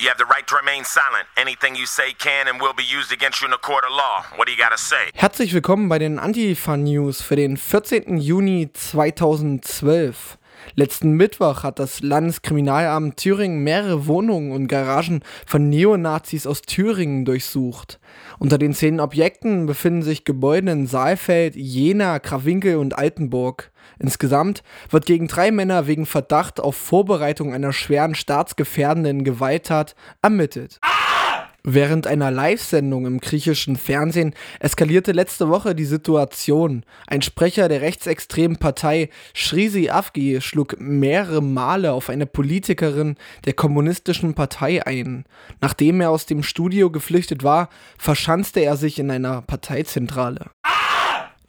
You have the right to remain silent. Anything you say can and will be used against you in a court of law. What do you gotta say? Herzlich willkommen bei den Antifa News für den 14. Juni 2012. Letzten Mittwoch hat das Landeskriminalamt Thüringen mehrere Wohnungen und Garagen von Neonazis aus Thüringen durchsucht. Unter den zehn Objekten befinden sich Gebäude in Saalfeld, Jena, Krawinkel und Altenburg. Insgesamt wird gegen drei Männer wegen Verdacht auf Vorbereitung einer schweren staatsgefährdenden Gewalttat ermittelt. Während einer Live-Sendung im griechischen Fernsehen eskalierte letzte Woche die Situation. Ein Sprecher der rechtsextremen Partei Shrisi Afgi schlug mehrere Male auf eine Politikerin der kommunistischen Partei ein. Nachdem er aus dem Studio geflüchtet war, verschanzte er sich in einer Parteizentrale.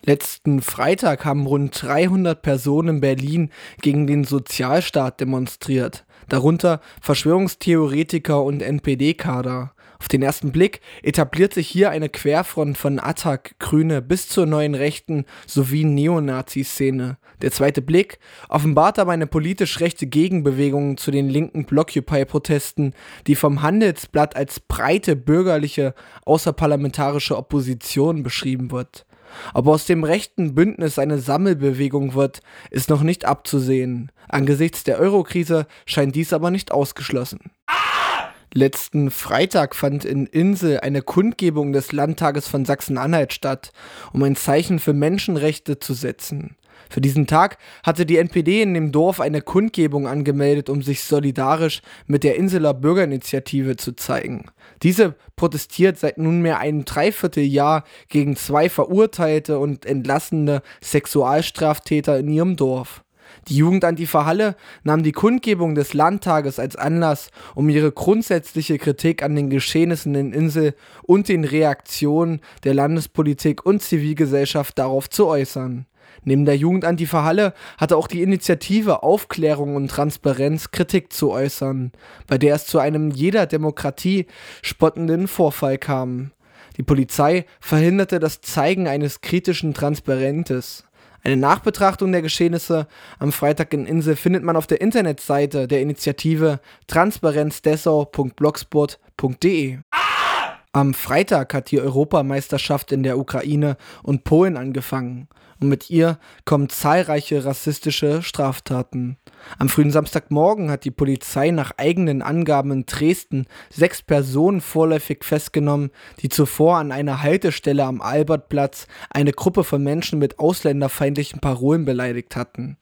Letzten Freitag haben rund 300 Personen in Berlin gegen den Sozialstaat demonstriert, darunter Verschwörungstheoretiker und NPD-Kader. Auf den ersten Blick etabliert sich hier eine Querfront von Attac, Grüne bis zur neuen Rechten sowie Neonazi-Szene. Der zweite Blick offenbart aber eine politisch rechte Gegenbewegung zu den linken Blockupy-Protesten, die vom Handelsblatt als breite bürgerliche außerparlamentarische Opposition beschrieben wird. Ob aus dem rechten Bündnis eine Sammelbewegung wird, ist noch nicht abzusehen. Angesichts der Eurokrise scheint dies aber nicht ausgeschlossen. Letzten Freitag fand in Insel eine Kundgebung des Landtages von Sachsen-Anhalt statt, um ein Zeichen für Menschenrechte zu setzen. Für diesen Tag hatte die NPD in dem Dorf eine Kundgebung angemeldet, um sich solidarisch mit der Inseler Bürgerinitiative zu zeigen. Diese protestiert seit nunmehr einem Dreivierteljahr gegen zwei verurteilte und entlassene Sexualstraftäter in ihrem Dorf. Die Jugendantifa Halle nahm die Kundgebung des Landtages als Anlass, um ihre grundsätzliche Kritik an den Geschehnissen in Insel und den Reaktionen der Landespolitik und Zivilgesellschaft darauf zu äußern. Neben der Jugendantifa Halle hatte auch die Initiative Aufklärung und Transparenz Kritik zu äußern, bei der es zu einem jeder Demokratie spottenden Vorfall kam. Die Polizei verhinderte das Zeigen eines kritischen Transparentes. Eine Nachbetrachtung der Geschehnisse am Freitag in Insel findet man auf der Internetseite der Initiative transparenzdessau.blogspot.de. Am Freitag hat die Europameisterschaft in der Ukraine und Polen angefangen und mit ihr kommen zahlreiche rassistische Straftaten. Am frühen Samstagmorgen hat die Polizei nach eigenen Angaben in Dresden sechs Personen vorläufig festgenommen, die zuvor an einer Haltestelle am Albertplatz eine Gruppe von Menschen mit ausländerfeindlichen Parolen beleidigt hatten.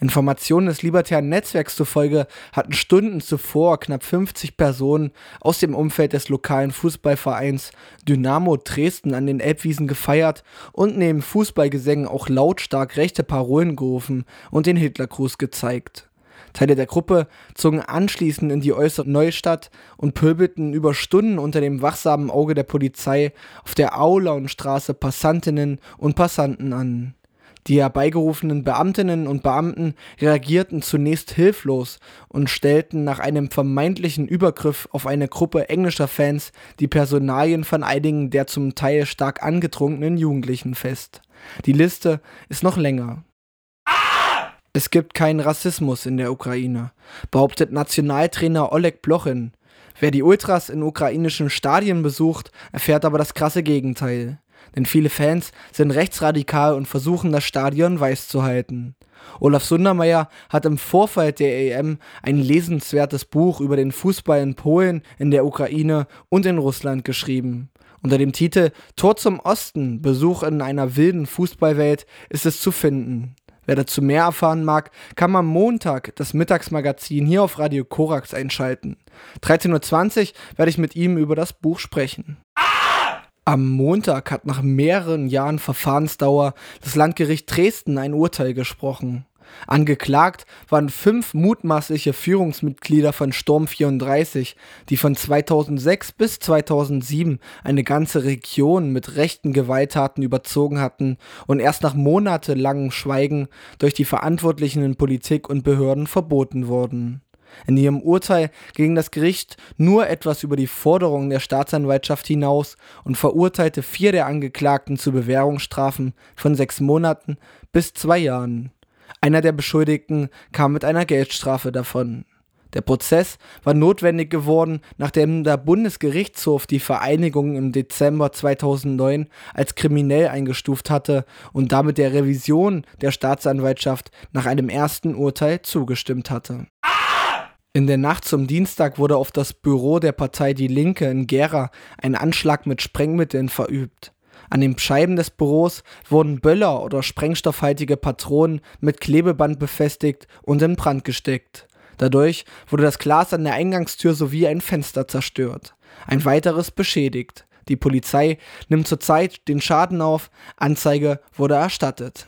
Informationen des libertären Netzwerks zufolge hatten Stunden zuvor knapp 50 Personen aus dem Umfeld des lokalen Fußballvereins Dynamo Dresden an den Elbwiesen gefeiert und neben Fußballgesängen auch lautstark rechte Parolen gerufen und den Hitlergruß gezeigt. Teile der Gruppe zogen anschließend in die äußere Neustadt und pöbelten über Stunden unter dem wachsamen Auge der Polizei auf der Aulaunstraße Passantinnen und Passanten an. Die herbeigerufenen Beamtinnen und Beamten reagierten zunächst hilflos und stellten nach einem vermeintlichen Übergriff auf eine Gruppe englischer Fans die Personalien von einigen der zum Teil stark angetrunkenen Jugendlichen fest. Die Liste ist noch länger. Es gibt keinen Rassismus in der Ukraine, behauptet Nationaltrainer Oleg Blochin. Wer die Ultras in ukrainischen Stadien besucht, erfährt aber das krasse Gegenteil denn viele Fans sind rechtsradikal und versuchen das Stadion weiß zu halten. Olaf Sundermeier hat im Vorfeld der EM ein lesenswertes Buch über den Fußball in Polen, in der Ukraine und in Russland geschrieben. Unter dem Titel Tor zum Osten, Besuch in einer wilden Fußballwelt ist es zu finden. Wer dazu mehr erfahren mag, kann am Montag das Mittagsmagazin hier auf Radio Korax einschalten. 13.20 Uhr werde ich mit ihm über das Buch sprechen. Am Montag hat nach mehreren Jahren Verfahrensdauer das Landgericht Dresden ein Urteil gesprochen. Angeklagt waren fünf mutmaßliche Führungsmitglieder von Sturm 34, die von 2006 bis 2007 eine ganze Region mit rechten Gewalttaten überzogen hatten und erst nach monatelangem Schweigen durch die Verantwortlichen in Politik und Behörden verboten wurden. In ihrem Urteil ging das Gericht nur etwas über die Forderungen der Staatsanwaltschaft hinaus und verurteilte vier der Angeklagten zu Bewährungsstrafen von sechs Monaten bis zwei Jahren. Einer der Beschuldigten kam mit einer Geldstrafe davon. Der Prozess war notwendig geworden, nachdem der Bundesgerichtshof die Vereinigung im Dezember 2009 als kriminell eingestuft hatte und damit der Revision der Staatsanwaltschaft nach einem ersten Urteil zugestimmt hatte. In der Nacht zum Dienstag wurde auf das Büro der Partei Die Linke in Gera ein Anschlag mit Sprengmitteln verübt. An den Scheiben des Büros wurden Böller oder sprengstoffhaltige Patronen mit Klebeband befestigt und in Brand gesteckt. Dadurch wurde das Glas an der Eingangstür sowie ein Fenster zerstört. Ein weiteres beschädigt. Die Polizei nimmt zurzeit den Schaden auf. Anzeige wurde erstattet.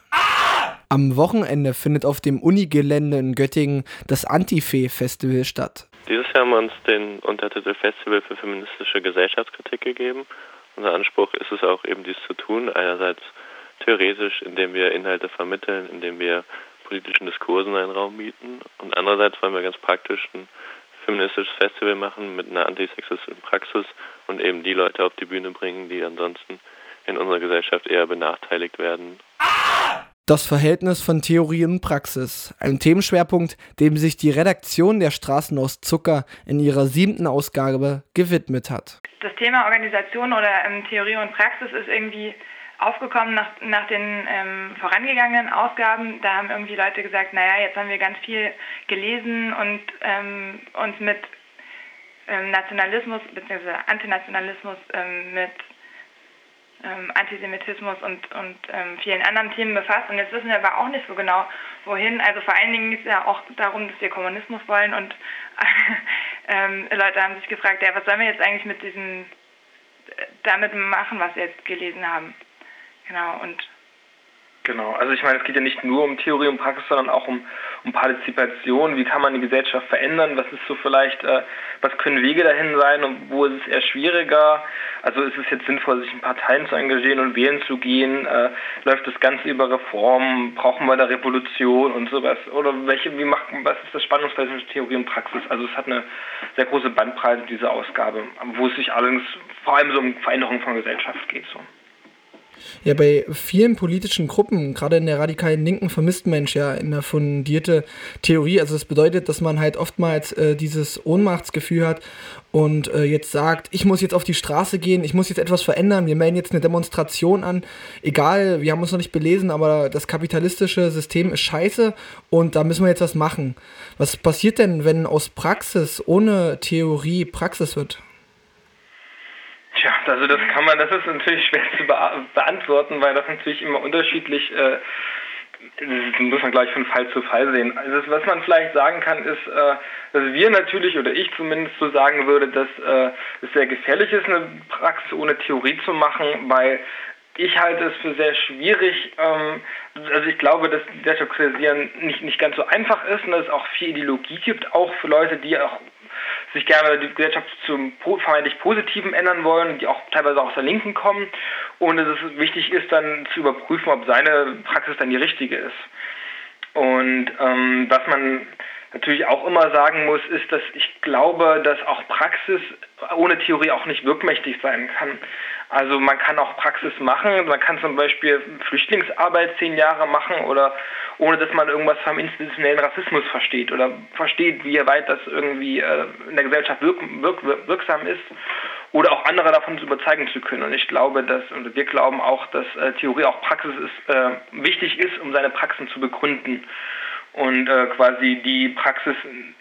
Am Wochenende findet auf dem Unigelände in Göttingen das Antife-Festival statt. Dieses Jahr haben wir uns den Untertitel Festival für feministische Gesellschaftskritik gegeben. Unser Anspruch ist es auch eben dies zu tun, einerseits theoretisch, indem wir Inhalte vermitteln, indem wir politischen Diskursen einen Raum bieten. Und andererseits wollen wir ganz praktisch ein feministisches Festival machen mit einer antisexistischen Praxis und eben die Leute auf die Bühne bringen, die ansonsten in unserer Gesellschaft eher benachteiligt werden. Das Verhältnis von Theorie und Praxis, ein Themenschwerpunkt, dem sich die Redaktion der Straßen aus Zucker in ihrer siebten Ausgabe gewidmet hat. Das Thema Organisation oder ähm, Theorie und Praxis ist irgendwie aufgekommen nach, nach den ähm, vorangegangenen Ausgaben. Da haben irgendwie Leute gesagt, naja, jetzt haben wir ganz viel gelesen und ähm, uns mit ähm, Nationalismus bzw. Antinationalismus ähm, mit ähm, Antisemitismus und, und ähm, vielen anderen Themen befasst. Und jetzt wissen wir aber auch nicht so genau, wohin. Also vor allen Dingen geht es ja auch darum, dass wir Kommunismus wollen. Und Leute haben sich gefragt, ja, was sollen wir jetzt eigentlich mit diesem, äh, damit machen, was wir jetzt gelesen haben. Genau, und Genau, also ich meine, es geht ja nicht nur um Theorie und Praxis, sondern auch um, um Partizipation. Wie kann man die Gesellschaft verändern? Was ist so vielleicht, äh, was können Wege dahin sein und wo ist es eher schwieriger? Also ist es jetzt sinnvoll, sich in Parteien zu engagieren und wählen zu gehen? Äh, läuft das Ganze über Reformen? Brauchen wir da Revolution und sowas? Oder welche, wie macht, was ist das Spannungsfeld zwischen Theorie und Praxis? Also es hat eine sehr große Bandbreite, diese Ausgabe, wo es sich allerdings vor allem so um Veränderung von Gesellschaft geht. So. Ja, bei vielen politischen Gruppen, gerade in der radikalen Linken, vermisst Mensch ja eine fundierte Theorie. Also das bedeutet, dass man halt oftmals äh, dieses Ohnmachtsgefühl hat und äh, jetzt sagt, ich muss jetzt auf die Straße gehen, ich muss jetzt etwas verändern, wir melden jetzt eine Demonstration an. Egal, wir haben uns noch nicht belesen, aber das kapitalistische System ist scheiße und da müssen wir jetzt was machen. Was passiert denn, wenn aus Praxis ohne Theorie Praxis wird? Tja, also das kann man, das ist natürlich schwer zu beantworten, weil das natürlich immer unterschiedlich, äh, das muss man gleich von Fall zu Fall sehen. Also was man vielleicht sagen kann, ist, äh, dass wir natürlich, oder ich zumindest so sagen würde, dass äh, es sehr gefährlich ist, eine Praxis ohne Theorie zu machen, weil ich halte es für sehr schwierig. Ähm, also ich glaube, dass Desokrasieren nicht, nicht ganz so einfach ist und dass es auch viel Ideologie gibt, auch für Leute, die auch sich gerne die Gesellschaft zum vermeintlich Positiven ändern wollen, die auch teilweise aus der Linken kommen und dass es wichtig ist, dann zu überprüfen, ob seine Praxis dann die richtige ist. Und ähm, was man natürlich auch immer sagen muss, ist, dass ich glaube, dass auch Praxis ohne Theorie auch nicht wirkmächtig sein kann. Also man kann auch Praxis machen, man kann zum Beispiel Flüchtlingsarbeit zehn Jahre machen oder ohne dass man irgendwas vom institutionellen Rassismus versteht oder versteht, wie weit das irgendwie äh, in der Gesellschaft wirk wirk wirksam ist oder auch andere davon zu überzeugen zu können. Und ich glaube, dass, und wir glauben auch, dass äh, Theorie auch Praxis ist, äh, wichtig ist, um seine Praxen zu begründen und äh, quasi die Praxis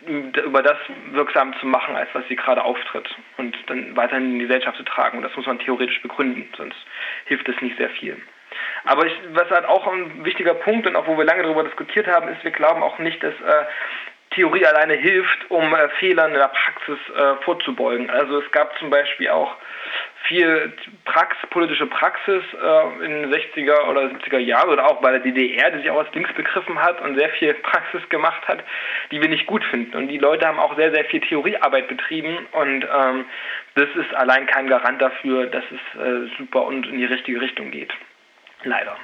über das wirksam zu machen, als was sie gerade auftritt und dann weiterhin in die Gesellschaft zu tragen. Und das muss man theoretisch begründen, sonst hilft es nicht sehr viel. Aber ich, was halt auch ein wichtiger Punkt und auch wo wir lange darüber diskutiert haben, ist, wir glauben auch nicht, dass äh, Theorie alleine hilft, um äh, Fehlern in der Praxis äh, vorzubeugen. Also es gab zum Beispiel auch viel Prax, politische Praxis äh, in den 60er oder 70er Jahren oder auch bei der DDR, die sich auch als links begriffen hat und sehr viel Praxis gemacht hat, die wir nicht gut finden. Und die Leute haben auch sehr, sehr viel Theoriearbeit betrieben und ähm, das ist allein kein Garant dafür, dass es äh, super und in die richtige Richtung geht. Leider.